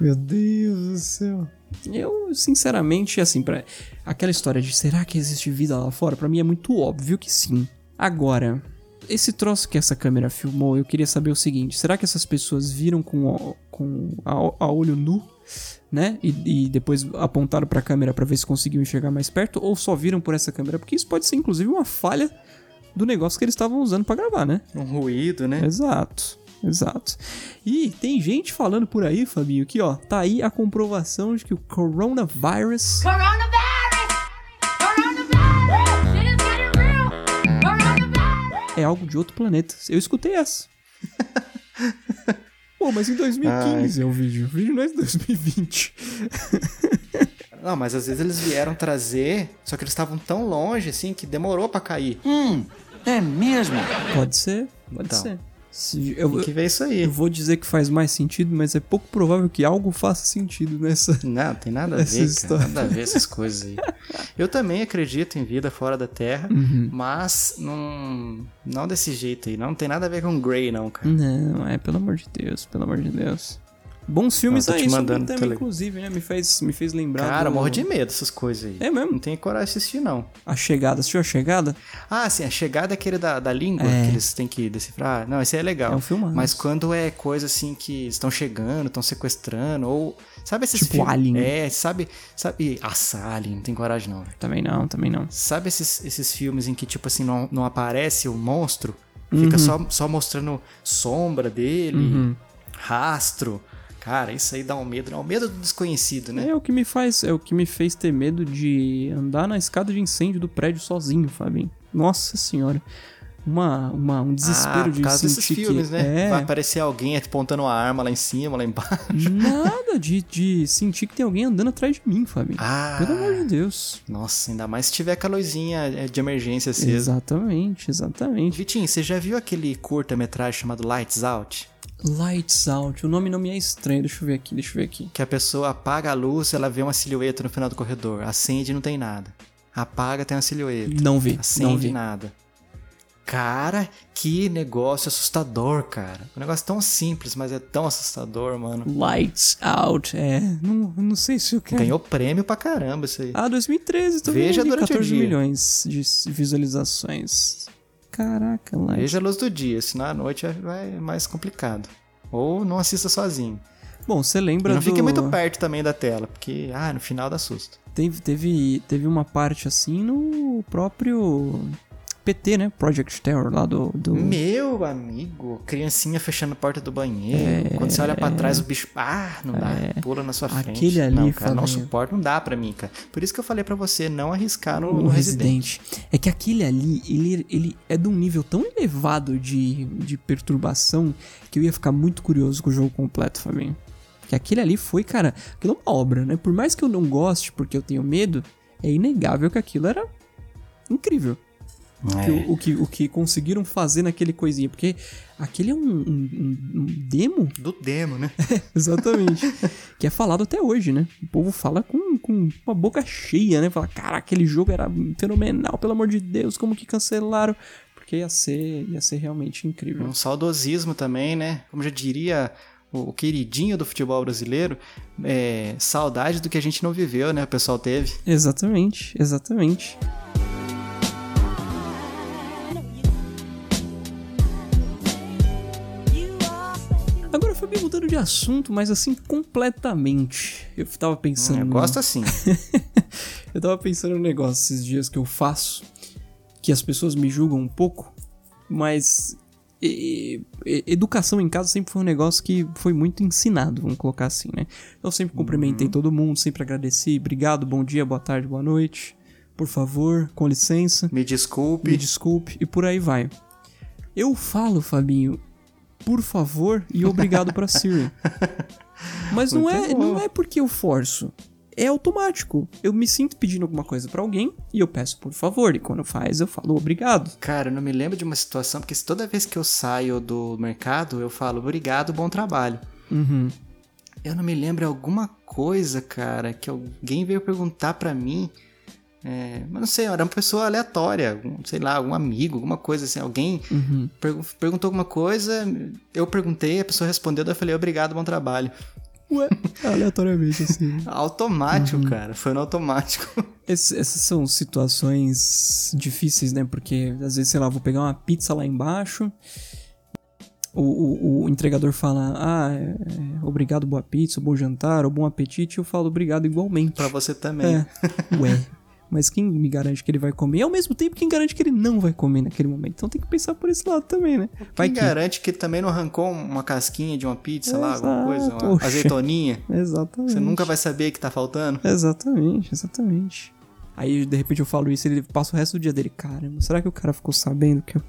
Meu Deus do céu. Eu, sinceramente, assim, para aquela história de será que existe vida lá fora, pra mim é muito óbvio que sim. Agora, esse troço que essa câmera filmou, eu queria saber o seguinte: será que essas pessoas viram com, o- com a, a olho nu, né? E, e depois apontaram pra câmera pra ver se conseguiam enxergar mais perto, ou só viram por essa câmera? Porque isso pode ser, inclusive, uma falha do negócio que eles estavam usando pra gravar, né? Um ruído, né? Exato, exato. E tem gente falando por aí, Fabinho, que ó, tá aí a comprovação de que o coronavírus Coronavirus! Coronavirus! É algo de outro planeta. Eu escutei essa. Pô, mas em 2015 é o vídeo. O vídeo não é de 2020. Não, mas às vezes eles vieram trazer, só que eles estavam tão longe, assim, que demorou pra cair. Hum, é mesmo? Pode ser, pode Então, ser. Eu, Tem que ver isso aí. eu vou dizer que faz mais sentido, mas é pouco provável que algo faça sentido nessa. Não, tem nada a ver, cara. Nada a ver essas coisas aí. Eu também acredito em vida fora da Terra, Uhum. mas não, não desse jeito aí. Não tem nada a ver com Grey, não, cara. Não, é, pelo amor de Deus, pelo amor de Deus. Bons filmes aí sobre o mandando tema, inclusive, né? Me fez, me fez lembrar. Cara, do... morro de medo dessas coisas aí. É mesmo? Não tenho coragem de assistir, não. A Chegada, assistiu a Chegada? Ah, sim, a chegada é aquele da, da língua É. que eles têm que decifrar. Não, esse aí é legal. É um filmaço. Mas quando é coisa assim que estão chegando, estão sequestrando, ou. Sabe esses Tipo filmes? Alien. É, sabe. sabe Alien, não tem coragem, não, velho. Também não, também não. Sabe esses, esses filmes em que, tipo assim, não, não aparece o monstro? Fica só, só mostrando sombra dele, Uhum. rastro. Cara, isso aí dá um medo, né? O medo do desconhecido, né? É o que me faz, é o que me fez ter medo de andar na escada de incêndio do prédio sozinho, Fabinho. Nossa senhora. Uma, uma, um desespero ah, de causa desses sentir filmes, que né? é Vai aparecer alguém apontando uma arma lá em cima, lá embaixo. nada de, de sentir que tem alguém andando atrás de mim, Fabinho. Ah, Pelo amor de Deus. Nossa, ainda mais se tiver aquela luzinha é, de emergência acesa. Exatamente, exatamente. Vitinho, você já viu aquele curta-metragem chamado Lights Out? Lights Out. O nome não me é estranho. Deixa eu ver aqui, deixa eu ver aqui. Que a pessoa apaga a luz, ela vê uma silhueta no final do corredor. Acende e não tem nada. Apaga, tem uma silhueta. Não vi, Acende não vi. nada. Cara, que negócio assustador, cara. Um negócio tão simples, mas é tão assustador, mano. Lights Out. É, não, não sei se eu quero. Ganhou prêmio pra caramba isso aí. Ah, 2013 também. Veja ali, durante o 14 dia. milhões de visualizações. Caraca, Lights Veja a luz do dia, senão à noite é vai- é mais complicado. Ou não assista sozinho. Bom, você E lembra não do... fique muito perto também da tela, porque, ah, no final dá susto. Teve, teve, teve uma parte assim no próprio PT, né? Project Terror lá do... do... Meu amigo, criancinha fechando a porta do banheiro. Quando você olha pra trás, o bicho. Ah, não dá. Pula na sua frente. É. Aquele ali, não, cara, não suporta, não dá pra mim, cara. Por isso que eu falei pra você não arriscar no, no no Resident. Resident. É que aquele ali, ele, ele é de um nível tão elevado de, de perturbação que eu ia ficar muito curioso com o jogo completo, Fabinho. Que aquele ali foi, cara, aquilo é uma obra, né? Por mais que eu não goste, porque eu tenho medo, é inegável que aquilo era incrível. É. Que o, o que, o que conseguiram fazer naquele coisinha. Porque aquele é um, um- um- demo Do demo, né? Exatamente. que é falado até hoje, né? O povo fala com, com uma boca cheia, né? Fala, cara, aquele jogo era fenomenal, pelo amor de Deus, como que cancelaram? Porque ia ser, ia ser realmente incrível. Um saudosismo também, né? Como já diria o, o queridinho do futebol brasileiro, é, saudade do que a gente não viveu, né? O pessoal teve. Exatamente, exatamente. De assunto, mas assim, completamente. Eu tava pensando. Eu gosto assim. eu tava pensando num negócio esses dias que eu faço, que as pessoas me julgam um pouco, mas e- e- educação em casa sempre foi um negócio que foi muito ensinado, vamos colocar assim, né? Eu sempre cumprimentei todo mundo, sempre agradeci, obrigado, bom dia, boa tarde, boa noite, por favor, com licença. Me desculpe. Me desculpe, e por aí vai. Eu falo, Fabinho, por favor e obrigado pra Siri. Mas não é, bom. não é porque eu forço. É automático. Eu me sinto pedindo alguma coisa pra alguém e eu peço por favor. E quando faz, eu falo obrigado. Cara, eu não me lembro de uma situação, porque toda vez que eu saio do mercado, eu falo obrigado, bom trabalho. Uhum. Eu não me lembro alguma coisa, cara, que alguém veio perguntar pra mim. É, mas não sei, era uma pessoa aleatória, algum- sei lá, algum amigo, alguma coisa assim. Alguém Uhum. pergu- perguntou alguma coisa, eu perguntei, a pessoa respondeu, daí eu falei obrigado, bom trabalho. Ué, aleatoriamente assim. Automático, Uhum. cara, foi no automático. Essas são situações difíceis, né? Porque às vezes, sei lá, vou pegar uma pizza lá embaixo. O, o- o entregador fala, ah, é, é, obrigado, boa pizza, bom jantar, ou bom apetite. Eu falo obrigado igualmente. Pra você também. É, ué. Mas quem me garante que ele vai comer? E ao mesmo tempo, quem garante que ele não vai comer naquele momento? Então tem que pensar por esse lado também, né? Vai Quem que... garante que também não arrancou uma casquinha de uma pizza lá, alguma coisa, uma oxe. azeitoninha? Exatamente. Você nunca vai saber que tá faltando. Exatamente, exatamente. Aí, de repente, eu falo isso e ele passa o resto do dia dele. Caramba, será que o cara ficou sabendo que eu.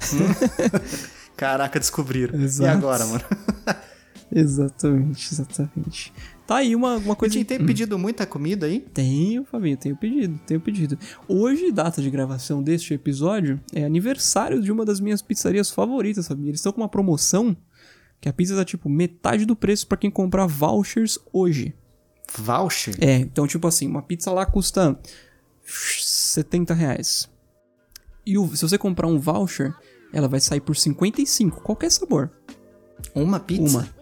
Caraca, descobriram. Exato. E agora, mano? Exatamente, exatamente. Tá aí uma, uma coisa. Gente, tem pedido muita comida aí? Tenho, Fabinho, tenho pedido, tenho pedido. Hoje, data de gravação deste episódio, é aniversário de uma das minhas pizzarias favoritas, Fabinho. Eles estão com uma promoção que a pizza tá tipo metade do preço pra quem comprar vouchers hoje. Voucher? É, então tipo assim, uma pizza lá custa 70 reais. E o- se você comprar um voucher, ela vai sair por 55, qualquer sabor. Uma pizza? Uma.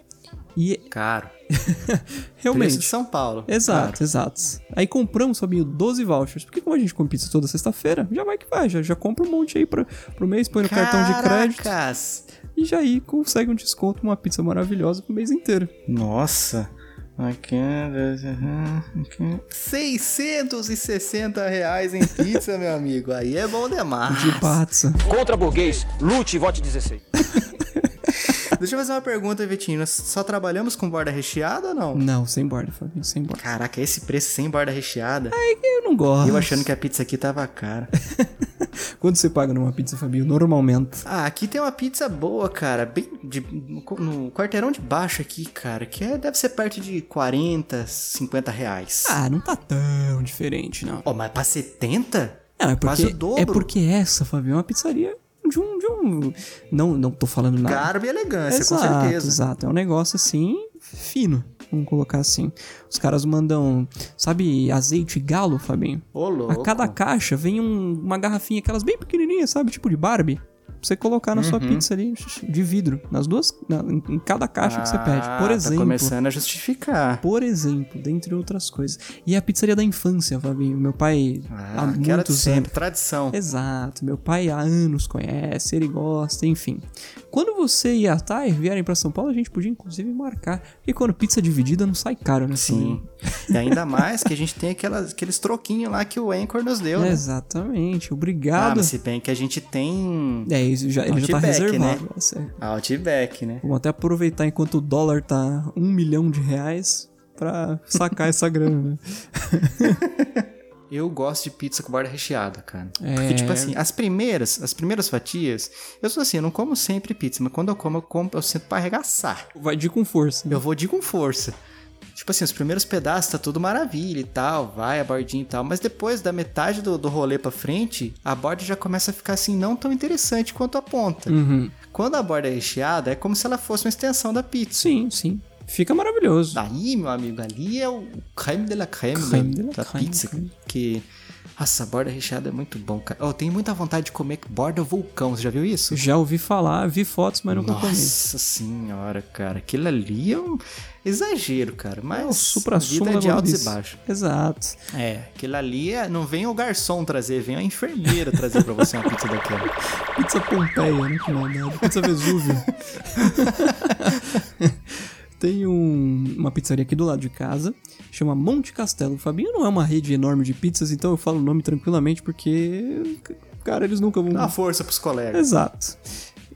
E Caro. realmente. Preço de São Paulo. Exato, Caro. exato. Aí compramos, Fabinho, 12 vouchers. Porque como a gente come pizza toda sexta-feira, já vai que vai, já, já compra um monte aí pra, pro mês, põe no cartão de crédito. Caracas! E já aí consegue um desconto, uma pizza maravilhosa pro mês inteiro. Nossa. Aqui, aqui. 660 reais em pizza, meu amigo. Aí é bom demais. De pizza. Contra burguês, lute e vote 16. Deixa eu fazer uma pergunta, Vitinho. Nós só trabalhamos com borda recheada ou não? Não, sem borda, Fabinho, sem borda. Caraca, esse preço sem borda recheada. Eu não gosto. Eu achando que a pizza aqui tava cara. Quanto você paga numa pizza, Fabinho? Normalmente. Ah, aqui tem uma pizza boa, cara. Bem de- no, no quarteirão de baixo aqui, cara. Que é- deve ser perto de 40, 50 reais. Ah, não tá tão diferente, não. Ó, mas pra 70? Não, é Quase porque, o dobro. é porque essa, Fabinho, é uma pizzaria de um. De um não, não tô falando nada. Garbo e elegância, exato, com certeza. Exato, é um negócio assim, fino. Vamos colocar assim. Os caras mandam, sabe, azeite galo, Fabinho? Ô, louco. A cada caixa vem um- uma garrafinha, aquelas bem pequenininhas, sabe? Tipo de Barbie. Pra você colocar na sua Uhum. pizza ali, de vidro. Nas duas, na- em cada caixa que você pede. Por Ah, exemplo. Tá começando a justificar. Por exemplo, dentre outras coisas. E a pizzaria da infância, Fabinho. Meu pai há Ah, de muitos sempre, anos. tradição. Exato, meu pai há anos conhece, ele gosta, enfim. Quando você e a Thay vierem pra São Paulo, a gente podia inclusive marcar. Porque quando pizza dividida não sai caro, né? Sim. E ainda mais que a gente tem aquelas, aqueles troquinhos lá que o Anchor nos deu, né? Exatamente, Ah, obrigado. mas se bem que a gente tem. É, isso já, ele já tá reservado. Né? é. Outback, né? Vamos até aproveitar enquanto o dólar tá um milhão de reais pra sacar essa grana, né? Eu gosto de pizza com borda recheada, cara. É. Porque, tipo assim, as primeiras, as primeiras fatias, eu sou assim, eu não como sempre pizza, mas quando eu como, eu como, eu sinto pra arregaçar. Vai de com força. né? Eu vou de com força. Tipo assim, os primeiros pedaços tá tudo maravilha e tal, vai a bordinha e tal, mas depois da metade do, do rolê pra frente, a borda já começa a ficar assim, não tão interessante quanto a ponta. Uhum. Quando a borda é recheada, é como se ela fosse uma extensão da pizza. Sim, sim. Fica maravilhoso. Aí, meu amigo, ali é o creme de la creme, Creme da, de la da creme, pizza. creme. Que. Nossa, a borda recheada é muito bom, cara. Eu tenho muita vontade de comer borda vulcão. Você já viu isso? Já ouvi falar, vi fotos, mas nunca comi. Nossa senhora, cara. Aquilo ali é um exagero, cara. Mas É o supra-sumo vida é de altos e gordice. baixos. Exato. É, aquilo ali é, não vem o garçom trazer, vem a enfermeira trazer pra você uma pizza daquela. Pizza Pompeia, né? Que maldade. Pizza Vesúvio. Tem um- uma pizzaria aqui do lado de casa, chama Monte Castelo. O Fabinho não é uma rede enorme de pizzas, então eu falo o nome tranquilamente, porque, cara, eles nunca vão... Dá força pros colegas. Exato.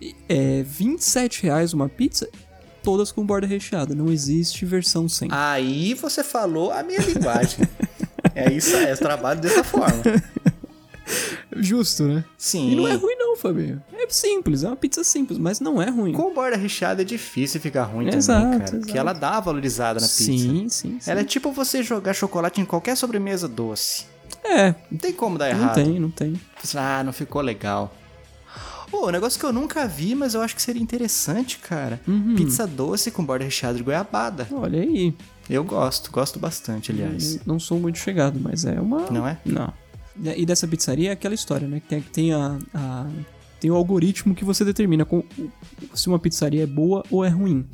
E É 27 reais uma pizza, todas com borda recheada. Não existe versão sem. Aí você falou a minha linguagem. é isso aí, eu trabalho dessa forma. Justo, né? Sim. E não é ruim não, Fabinho. É simples, é uma pizza simples, mas não é ruim. Com borda recheada é difícil ficar ruim Exato, também, cara. Porque exato. ela dá valorizada na pizza. Sim, sim, sim. Ela é tipo você jogar chocolate em qualquer sobremesa doce. É, Não tem como dar não errado. tem, não tem. Ah, não ficou legal. Pô, um negócio que eu nunca vi, mas eu acho que seria interessante, cara. Uhum. Pizza doce com borda recheada de goiabada. Olha aí. Eu gosto, gosto bastante, aliás. Não sou muito chegado, mas é uma. Não é? Não. E dessa pizzaria é aquela história, né? Que tem, tem a, a- Tem o algoritmo que você determina com- se uma pizzaria é boa ou é ruim.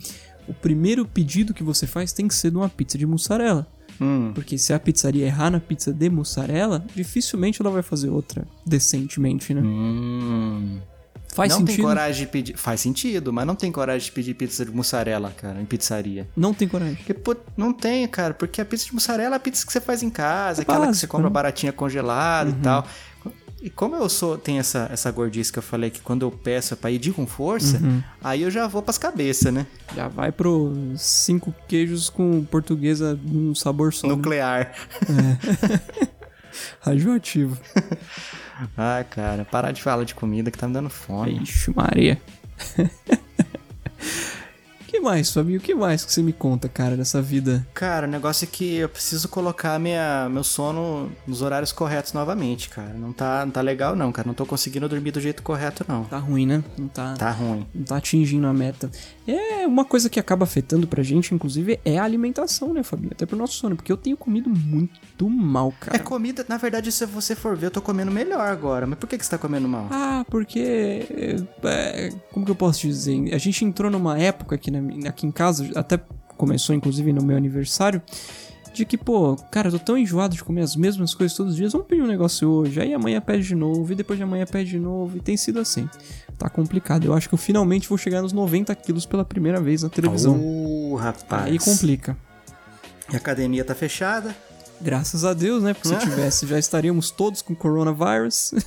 O primeiro pedido que você faz tem que ser de uma pizza de mussarela. Hum. Porque se a pizzaria errar na pizza de mussarela, dificilmente ela vai fazer outra decentemente, né? Hum. Faz não sentido? tem coragem de pedir. Faz sentido, mas não tem coragem de pedir pizza de mussarela, cara, em pizzaria. Não tem coragem. Porque, pô, não tem, cara, porque a pizza de mussarela é a pizza que você faz em casa, É aquela que você básico, compra né? baratinha congelada Uhum. e tal. E como eu sou, tenho essa, essa gordice que eu falei que quando eu peço é pra ir de com força, Uhum. aí eu já vou pras cabeças, né? Já vai pro cinco queijos com portuguesa num sabor só. né? Nuclear. É. Radioativo. Ah, cara, parar de falar de comida que tá me dando fome. Ixi, Maria. que mais, Fabinho? O que mais que você me conta, cara, dessa vida? Cara, o negócio é que eu preciso colocar minha, meu sono nos horários corretos novamente, cara. Não tá, não tá legal não, cara. Não tô conseguindo dormir do jeito correto, não. Tá ruim, né? Não tá, Tá ruim. não tá atingindo a meta. É uma coisa que acaba afetando pra gente, inclusive, é a alimentação, né, Fabinho? Até pro nosso sono, porque eu tenho comido muito mal, cara. É comida, na verdade, se você for ver, eu tô comendo melhor agora. Mas por que, que você tá comendo mal? Ah, porque. é, como que eu posso dizer? A gente entrou numa época aqui, na- aqui em casa, até começou inclusive no meu aniversário, de que, pô, cara, eu tô tão enjoado de comer as mesmas coisas todos os dias, vamos pedir um negócio hoje, aí amanhã pede de novo, e depois de amanhã pede de novo, e tem sido assim. Tá complicado. Eu acho que eu finalmente vou chegar nos 90 quilos pela primeira vez na televisão. Uh, rapaz. Aí complica. E a academia tá fechada. Graças a Deus, né? Porque se tivesse, já estaríamos todos com coronavírus.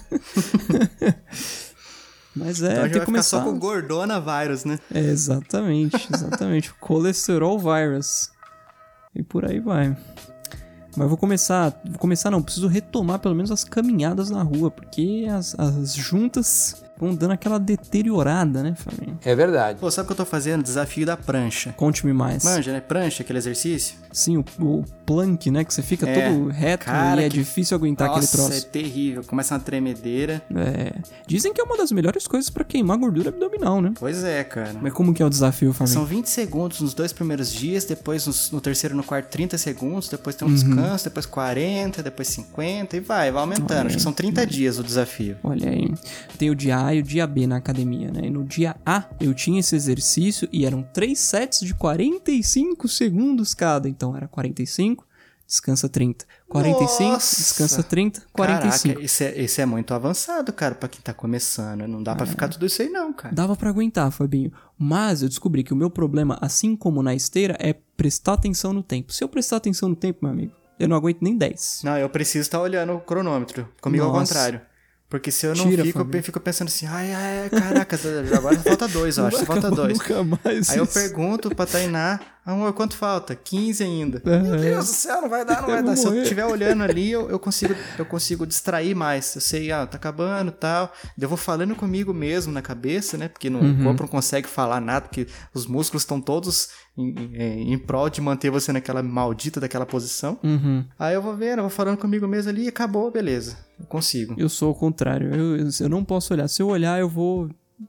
Mas é, então tem que começar. só com gordona vírus, né? É, exatamente, exatamente. Colesterol virus. E por aí vai. Mas eu vou começar. Vou começar não, preciso retomar pelo menos as caminhadas na rua, porque as, as juntas vão dando aquela deteriorada, né, Fabinho? É verdade. Pô, sabe o que eu tô fazendo? Desafio da prancha. Conte-me mais. Manja, né? Prancha, aquele exercício. Sim, o, o plank, né? Que você fica É, todo reto cara, e é que- difícil aguentar Nossa, aquele troço. é terrível. Começa uma tremedeira. É. Dizem que é uma das melhores coisas pra queimar gordura abdominal, né? Pois é, cara. Mas como que é o desafio, Fabinho? São 20 segundos nos dois primeiros dias, depois nos- no terceiro e no quarto 30 segundos, depois tem um Uhum. descanso, depois 40, depois 50 e vai, vai aumentando. Acho que são 30 dias o desafio. Olha aí, tem o dia A e o dia B na academia, né? E no dia A eu tinha esse exercício e eram três sets de 45 segundos cada. Então era 45, descansa 30. 45, Nossa! descansa 30, 45. Caraca, isso é, isso é muito avançado, cara, pra quem tá começando. Não dá pra ficar tudo isso aí não, cara. Dava pra aguentar, Fabinho. Mas eu descobri que o meu problema, assim como na esteira, é prestar atenção no tempo. Se eu prestar atenção no tempo, meu amigo, eu não aguento nem 10. Não, eu preciso estar olhando o cronômetro. Comigo ao Nossa. contrário. Porque se eu não Tira, fico, eu Fabinho. fico pensando assim, ai, ai, caraca, agora falta dois, eu acho, vai falta dois. nunca mais Aí eu isso. pergunto pra Tainá, amor, quanto falta? 15 ainda. É. Meu Deus do céu, não vai dar, não vai Eu dar. vou Se eu estiver olhando ali, eu, eu consigo, eu consigo distrair mais. Eu sei, ah, tá acabando e tal. Eu vou falando comigo mesmo na cabeça, né? Porque no Uhum. o corpo não consegue falar nada, porque os músculos estão todos em, em, em prol de manter você naquela maldita daquela posição. Uhum. Aí eu vou vendo, eu vou falando comigo mesmo ali e acabou, beleza. Eu consigo. Eu sou o contrário. Eu, eu, eu não posso olhar. Se eu olhar, eu vou.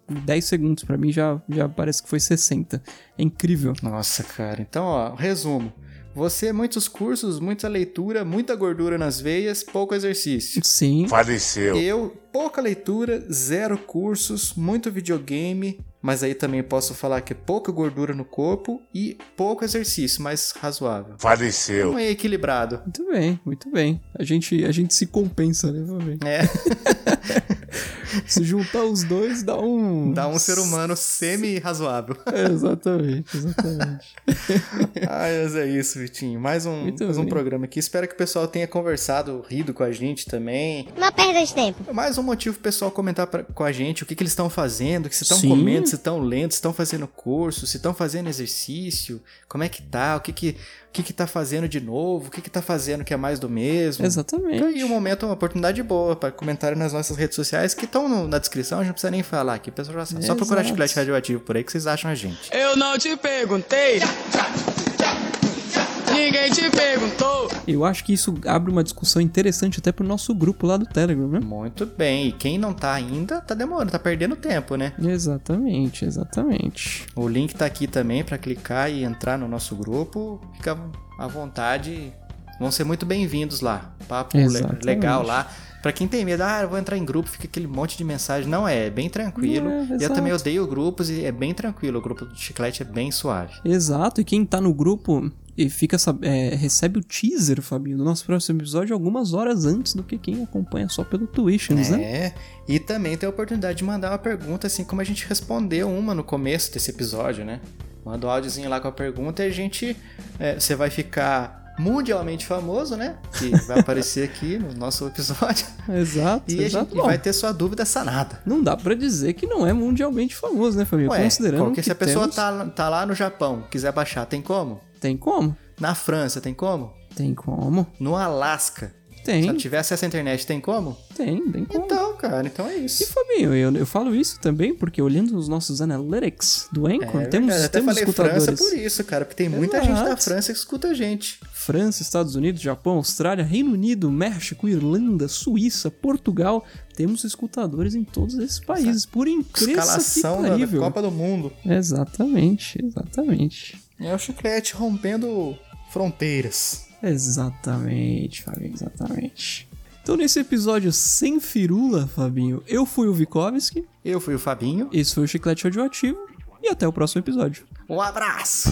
10 segundos. Pra mim já, já parece que foi 60. É incrível. Nossa, cara. Então, ó, resumo. Você, muitos cursos, muita leitura, muita gordura nas veias, pouco exercício. Sim. Faleceu. Eu, pouca leitura, zero cursos, muito videogame, mas aí também posso falar que é pouca gordura no corpo e pouco exercício, mas razoável. Faleceu. Um aí equilibrado. Muito bem, muito bem. A gente, a gente se compensa, né? É. Se juntar os dois, dá um. Dá um ser humano semi-razoável. É, exatamente, exatamente. Ai, mas é isso, Vitinho. Mais um, Muito mais um programa aqui. Espero que o pessoal tenha conversado, rido com a gente também. Não perda de tempo. Mais um motivo pro pessoal comentar pra- com a gente o que, que eles estão fazendo, o que se estão comendo, se estão lendo, se estão fazendo curso, se estão fazendo exercício, como é que tá, o que que, o que, que tá fazendo de novo, o que que tá fazendo que é mais do mesmo. Exatamente. E o momento é uma oportunidade boa para comentário nas nossas redes sociais que estão na descrição, a gente não precisa nem falar aqui, pessoal já sabe. Só procurar chiclete radioativo por aí que vocês acham a gente. Eu não te perguntei. Ninguém te perguntou. Eu acho que isso abre uma discussão interessante até pro nosso grupo lá do Telegram, né? Muito bem, e quem não tá ainda, tá demorando, tá perdendo tempo, né? Exatamente, exatamente. O link tá aqui também pra clicar e entrar no nosso grupo. Fica à vontade. Vão ser muito bem-vindos lá. Papo Exatamente. legal lá. Pra quem tem medo, ah, eu vou entrar em grupo, fica aquele monte de mensagem. Não é, é bem tranquilo. É, e eu exato. também odeio grupos e é bem tranquilo. O grupo do Chiclete é bem suave. Exato, e quem tá no grupo e fica é, recebe o teaser, Fabinho, do nosso próximo episódio algumas horas antes do que quem acompanha só pelo Twitch, né? É, e também tem a oportunidade de mandar uma pergunta, assim como a gente respondeu uma no começo desse episódio, né? Manda um áudiozinho lá com a pergunta e a gente. é, você vai ficar mundialmente famoso, né? Que vai aparecer aqui no nosso episódio. Exato, E a exato. gente vai ter sua dúvida sanada. Não dá pra dizer que não é mundialmente famoso, né, Fabinho? Ué, Considerando porque que se a pessoa temos- tá, tá lá no Japão, quiser baixar, tem como? Tem como? Na França, tem como? Tem como? No Alasca. Tem. Se ela tiver acesso à internet, tem como? Tem, tem como. Então, cara, então é isso. E Fabinho, eu, eu falo isso também porque olhando os nossos analytics do Anchor, É temos, verdade, até temos falei escutadores. França por isso, cara, porque tem muita Exato. gente da França que escuta a gente. França, Estados Unidos, Japão, Austrália, Reino Unido, México, Irlanda, Suíça, Portugal. Temos escutadores em todos esses países. Por incrível que Escalação da, da parível. Copa do Mundo. Exatamente, exatamente. É o chiclete rompendo fronteiras. Exatamente, Fabinho, exatamente. Então, nesse episódio sem firula, Fabinho, eu fui o Vikovski. Eu fui o Fabinho. Esse foi o Chiclete Radioativo. E até o próximo episódio. Um abraço!